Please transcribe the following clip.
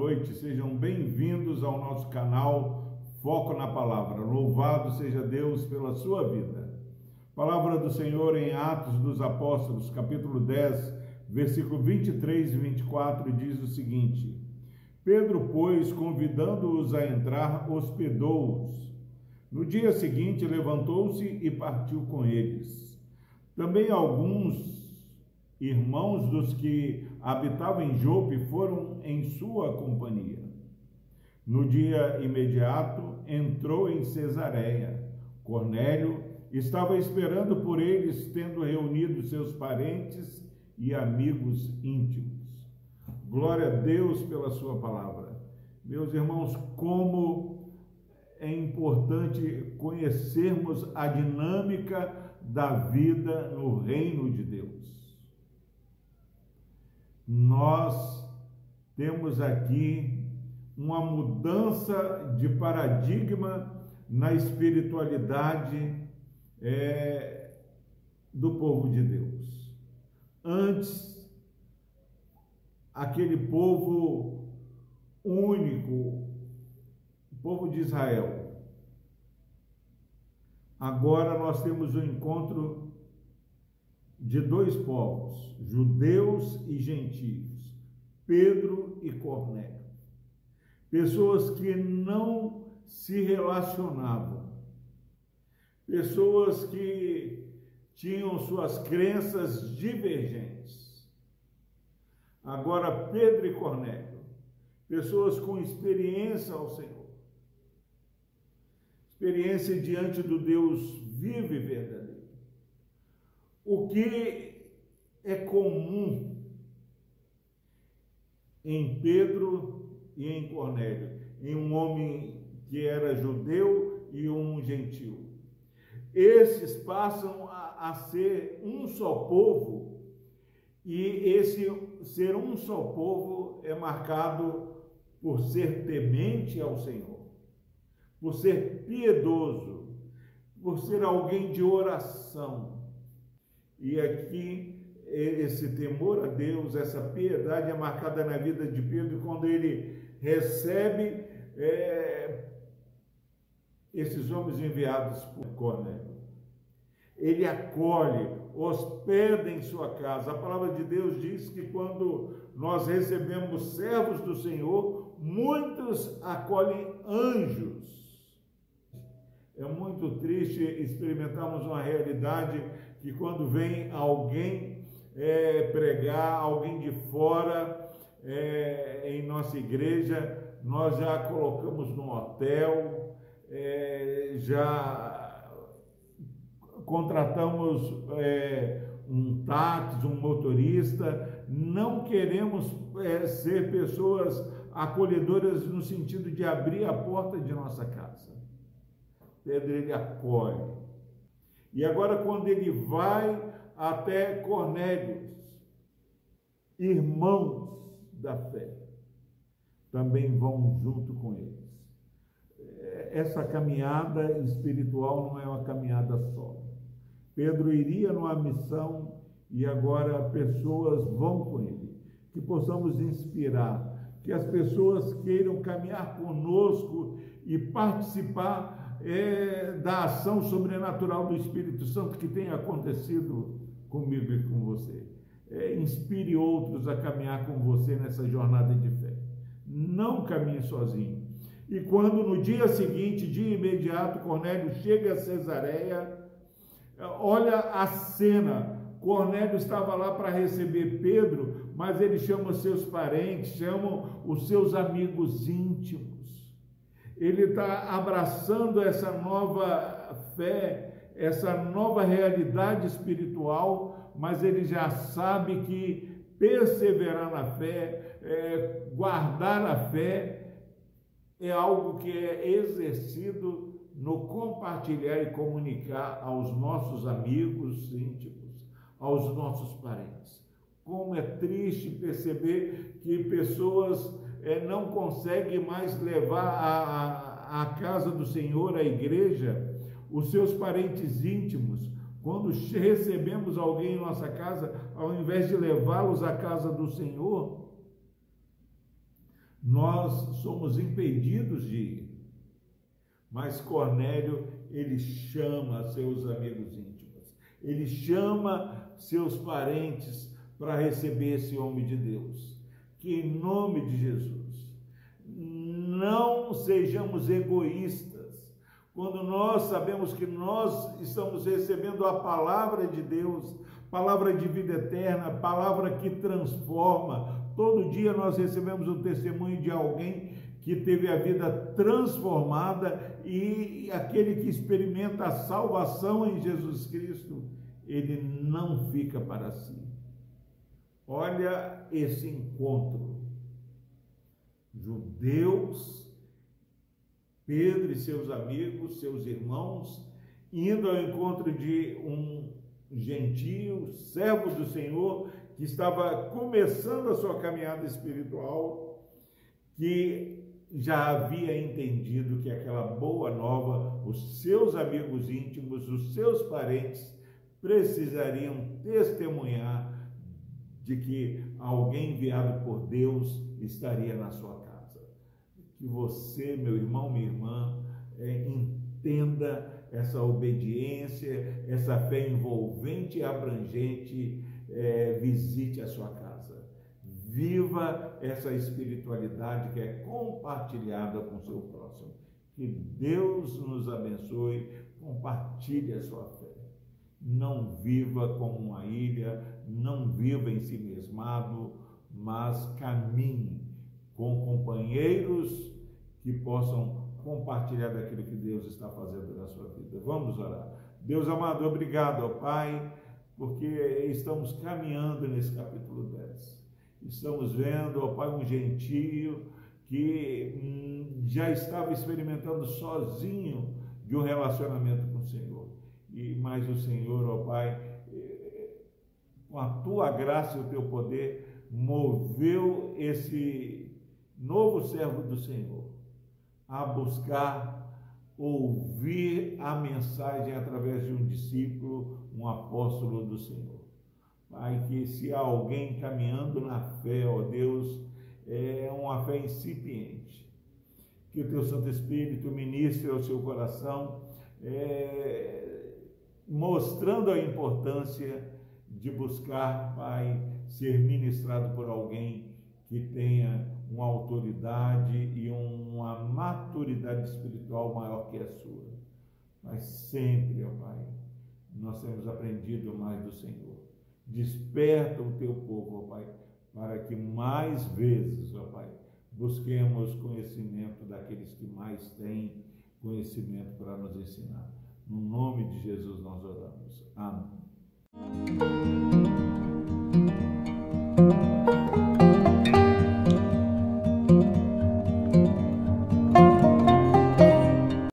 noite, sejam bem-vindos ao nosso canal Foco na Palavra. Louvado seja Deus pela sua vida. Palavra do Senhor em Atos dos Apóstolos, capítulo 10, versículo 23 e 24, diz o seguinte: Pedro, pois, convidando-os a entrar, hospedou-os. No dia seguinte, levantou-se e partiu com eles. Também alguns irmãos dos que habitavam em Jope foram em sua companhia. No dia imediato, entrou em Cesareia. Cornélio estava esperando por eles, tendo reunido seus parentes e amigos íntimos. Glória a Deus pela sua palavra. Meus irmãos, como é importante conhecermos a dinâmica da vida no reino de Deus nós temos aqui uma mudança de paradigma na espiritualidade é, do povo de Deus. Antes, aquele povo único, o povo de Israel. Agora nós temos o um encontro de dois povos, judeus e gentios, Pedro e Cornélio. Pessoas que não se relacionavam, pessoas que tinham suas crenças divergentes. Agora, Pedro e Cornélio, pessoas com experiência ao Senhor, experiência diante do Deus vivo e verdadeiro o que é comum em Pedro e em Cornélio, em um homem que era judeu e um gentil. Esses passam a, a ser um só povo, e esse ser um só povo é marcado por ser temente ao Senhor, por ser piedoso, por ser alguém de oração, e aqui esse temor a Deus, essa piedade é marcada na vida de Pedro quando ele recebe é, esses homens enviados por Cornélio. Ele acolhe, hospeda em sua casa. A palavra de Deus diz que quando nós recebemos servos do Senhor, muitos acolhem anjos. É muito triste experimentarmos uma realidade que quando vem alguém é, pregar, alguém de fora é, em nossa igreja, nós já colocamos no hotel, é, já contratamos é, um táxi, um motorista, não queremos é, ser pessoas acolhedoras no sentido de abrir a porta de nossa casa. Pedro ele acolhe, e agora, quando ele vai até Cornélios, irmãos da fé, também vão junto com eles. Essa caminhada espiritual não é uma caminhada só. Pedro iria numa missão e agora pessoas vão com ele. Que possamos inspirar, que as pessoas queiram caminhar conosco e participar é, da ação sobrenatural do Espírito Santo que tem acontecido comigo e com você. É, inspire outros a caminhar com você nessa jornada de fé. Não caminhe sozinho. E quando no dia seguinte, de imediato, Cornélio chega a Cesareia, olha a cena. Cornélio estava lá para receber Pedro, mas ele chama seus parentes, chama os seus amigos íntimos ele está abraçando essa nova fé, essa nova realidade espiritual, mas ele já sabe que perseverar na fé, é, guardar a fé, é algo que é exercido no compartilhar e comunicar aos nossos amigos íntimos, aos nossos parentes. Como é triste perceber que pessoas é, não consegue mais levar à, casa do Senhor, à igreja, os seus parentes íntimos. Quando recebemos alguém em nossa casa, ao invés de levá-los à casa do Senhor, nós somos impedidos de ir. Mas Cornélio, ele chama seus amigos íntimos, ele chama seus parentes para receber esse homem de Deus. Que em nome de Jesus, não sejamos egoístas. Quando nós sabemos que nós estamos recebendo a palavra de Deus, palavra de vida eterna, palavra que transforma. Todo dia nós recebemos o testemunho de alguém que teve a vida transformada e aquele que experimenta a salvação em Jesus Cristo, ele não fica para si. Olha esse encontro. Judeus, Pedro e seus amigos, seus irmãos, indo ao encontro de um gentio, servo do Senhor, que estava começando a sua caminhada espiritual, que já havia entendido que aquela boa nova, os seus amigos íntimos, os seus parentes, precisariam testemunhar de que alguém enviado por Deus estaria na sua casa. Que você, meu irmão, minha irmã, é, entenda essa obediência, essa fé envolvente e abrangente, é, visite a sua casa. Viva essa espiritualidade que é compartilhada com o seu próximo. Que Deus nos abençoe. Compartilhe a sua fé. Não viva como uma ilha, não viva em si mesmado, mas caminhe com companheiros que possam compartilhar daquilo que Deus está fazendo na sua vida. Vamos orar. Deus amado, obrigado, ó Pai, porque estamos caminhando nesse capítulo 10. Estamos vendo, ó Pai, um gentio que hum, já estava experimentando sozinho de um relacionamento com o Senhor. E mais o Senhor, ó Pai, com a tua graça e o teu poder, moveu esse novo servo do Senhor a buscar ouvir a mensagem através de um discípulo, um apóstolo do Senhor. Pai, que se há alguém caminhando na fé, ó Deus, é uma fé incipiente. Que o teu Santo Espírito ministre ao seu coração, é, mostrando a importância de buscar, Pai, ser ministrado por alguém que tenha uma autoridade e uma maturidade espiritual maior que a sua. Mas sempre, ó Pai, nós temos aprendido mais do Senhor. Desperta o teu povo, ó Pai, para que mais vezes, ó Pai, busquemos conhecimento daqueles que mais têm conhecimento para nos ensinar. No nome de Jesus nós oramos. Amém.